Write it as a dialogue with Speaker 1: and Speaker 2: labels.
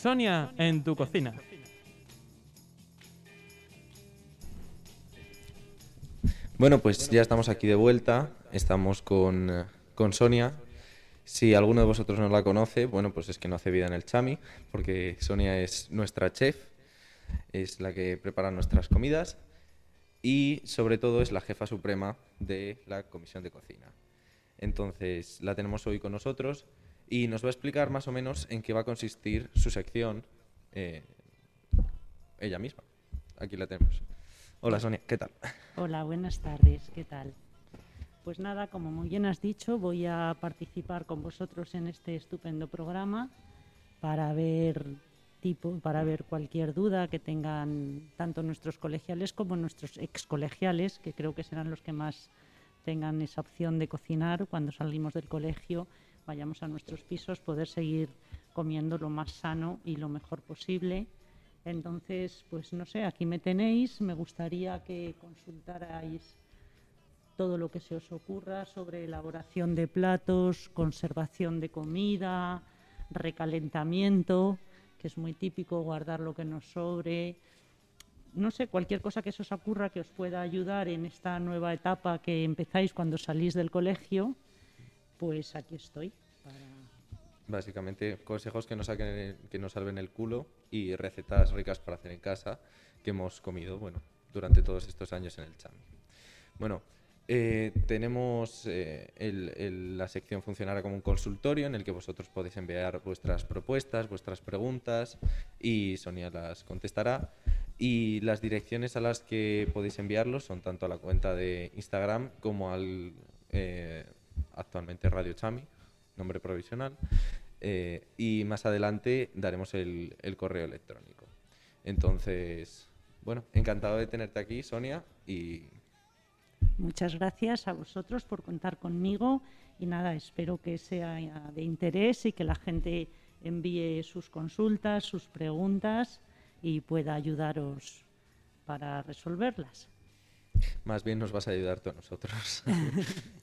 Speaker 1: Sonia en tu cocina.
Speaker 2: Bueno, pues ya estamos aquí de vuelta. Estamos con, eh, con Sonia. Si alguno de vosotros no la conoce, bueno, pues es que no hace vida en el Chami, porque Sonia es nuestra chef, es la que prepara nuestras comidas y sobre todo es la jefa suprema de la comisión de cocina. Entonces la tenemos hoy con nosotros y nos va a explicar más o menos en qué va a consistir su sección eh, ella misma. Aquí la tenemos. Hola Sonia, ¿qué tal?
Speaker 3: Hola, buenas tardes, ¿qué tal? Pues nada, como muy bien has dicho, voy a participar con vosotros en este estupendo programa para ver tipo, para ver cualquier duda que tengan tanto nuestros colegiales como nuestros excolegiales, que creo que serán los que más tengan esa opción de cocinar cuando salimos del colegio vayamos a nuestros pisos, poder seguir comiendo lo más sano y lo mejor posible. Entonces, pues no sé, aquí me tenéis, me gustaría que consultarais todo lo que se os ocurra sobre elaboración de platos, conservación de comida, recalentamiento, que es muy típico guardar lo que nos sobre. No sé, cualquier cosa que se os ocurra que os pueda ayudar en esta nueva etapa que empezáis cuando salís del colegio pues aquí estoy.
Speaker 2: Básicamente, consejos que nos, saquen, que salven el culo y recetas ricas para hacer en casa que hemos comido, bueno, durante todos estos años en el Chami. Bueno, eh, tenemos eh, la sección funcionará como un consultorio en el que vosotros podéis enviar vuestras propuestas, vuestras preguntas y Sonia las contestará. Y las direcciones a las que podéis enviarlos son tanto a la cuenta de Instagram como al eh, actualmente Radio Chami, nombre provisional, eh, y más adelante daremos el, correo electrónico. Entonces, bueno, encantado de tenerte aquí, Sonia, y...
Speaker 3: Muchas gracias a vosotros por contar conmigo y nada, espero que sea de interés y que la gente envíe sus consultas, sus preguntas y pueda ayudaros para resolverlas.
Speaker 2: Más bien nos vas a ayudar tú a nosotros.